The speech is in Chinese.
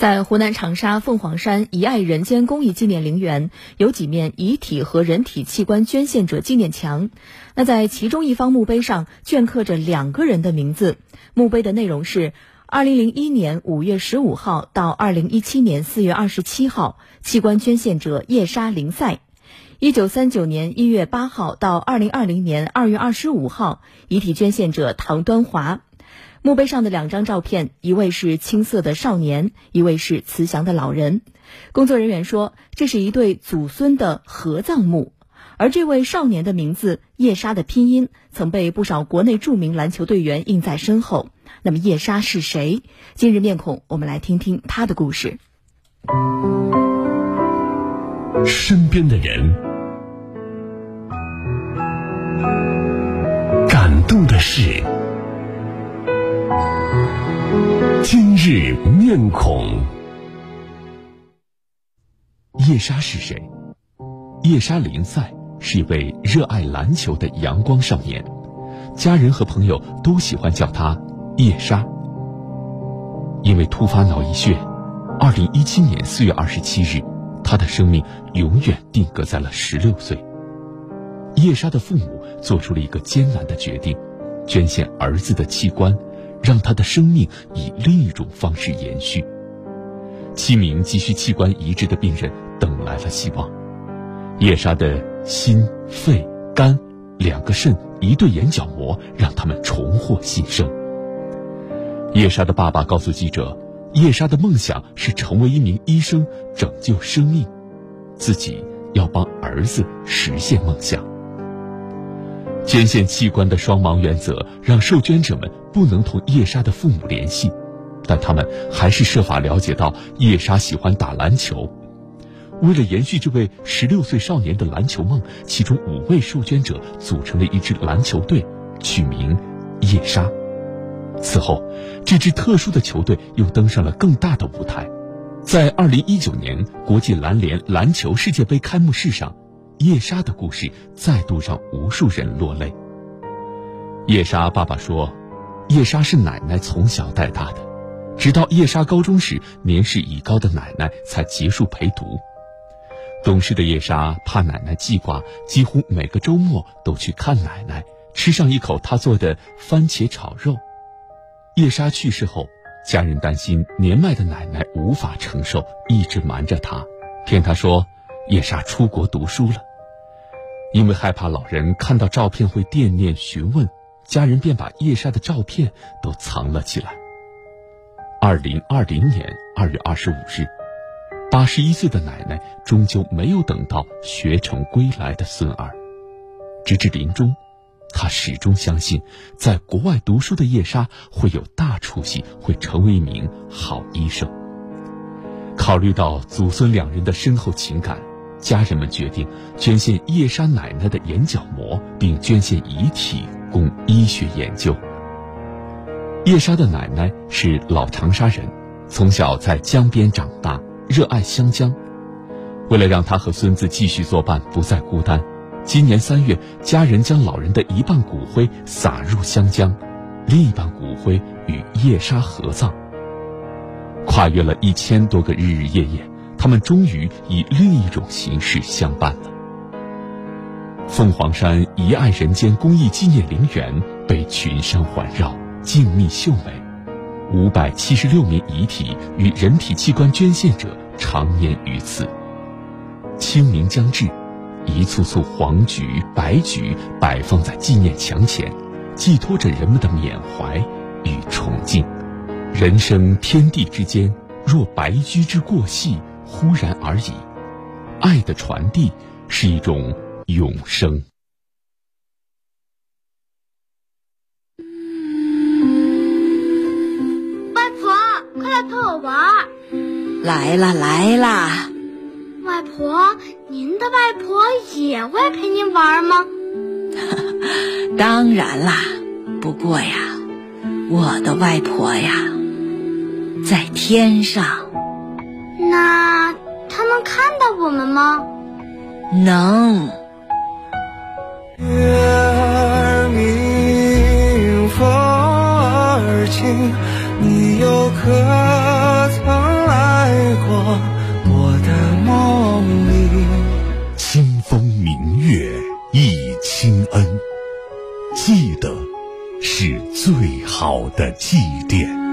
在湖南长沙凤凰山遗爱人间公益纪念陵园，有几面遗体和人体器官捐献者纪念墙。那在其中一方墓碑上镌刻着两个人的名字，墓碑的内容是：二零零一年五月十五号到二零一七年四月二十七号，器官捐献者叶莎林赛；一九三九年一月八号到二零二零年二月二十五号，遗体捐献者唐端华。墓碑上的两张照片，一位是青涩的少年，一位是慈祥的老人。工作人员说，这是一对祖孙的合葬墓。而这位少年的名字叶莎的拼音，曾被不少国内著名篮球队员印在身后。那么叶莎是谁？今日面孔，我们来听听他的故事。身边的人，感动的事。日面孔，叶莎是谁？叶莎林赛是一位热爱篮球的阳光少年，家人和朋友都喜欢叫他叶莎。因为突发脑溢血，二零一七年四月二十七日，他的生命永远定格在了十六岁。叶莎的父母做出了一个艰难的决定，捐献儿子的器官。让他的生命以另一种方式延续。七名急需器官移植的病人等来了希望。叶莎的心、肺、肝、两个肾、一对眼角膜，让他们重获新生。叶莎的爸爸告诉记者：“叶莎的梦想是成为一名医生，拯救生命，自己要帮儿子实现梦想。”捐献器官的双盲原则让受捐者们不能同叶莎的父母联系，但他们还是设法了解到叶莎喜欢打篮球。为了延续这位十六岁少年的篮球梦，其中五位受捐者组成了一支篮球队，取名“叶莎”。此后，这支特殊的球队又登上了更大的舞台，在二零一九年国际篮联篮球世界杯开幕式上。叶莎的故事再度让无数人落泪。叶莎爸爸说：“叶莎是奶奶从小带大的，直到叶莎高中时，年事已高的奶奶才结束陪读。懂事的叶莎怕奶奶记挂，几乎每个周末都去看奶奶，吃上一口她做的番茄炒肉。叶莎去世后，家人担心年迈的奶奶无法承受，一直瞒着她，骗她说叶莎出国读书了。”因为害怕老人看到照片会惦念询问，家人便把叶莎的照片都藏了起来。二零二零年二月二十五日，八十一岁的奶奶终究没有等到学成归来的孙儿，直至临终，她始终相信，在国外读书的叶莎会有大出息，会成为一名好医生。考虑到祖孙两人的深厚情感。家人们决定捐献叶莎奶奶的眼角膜，并捐献遗体供医学研究。叶莎的奶奶是老长沙人，从小在江边长大，热爱湘江。为了让她和孙子继续作伴，不再孤单，今年三月，家人将老人的一半骨灰撒入湘江，另一半骨灰与叶莎合葬。跨越了一千多个日日夜夜。他们终于以另一种形式相伴了。凤凰山遗爱人间公益纪念陵园被群山环绕，静谧秀美。五百七十六名遗体与人体器官捐献者长眠于此。清明将至，一簇簇黄菊、白菊摆放在纪念墙前，寄托着人们的缅怀与崇敬。人生天地之间，若白驹之过隙。忽然而已，爱的传递是一种永生。外婆，快来陪我玩儿！来啦来啦！外婆，您的外婆也会陪您玩吗？当然啦，不过呀，我的外婆呀，在天上。那他能看到我们吗？能。月儿明风儿轻你又可曾来过我的梦里？清风明月忆卿恩记得是最好的祭奠。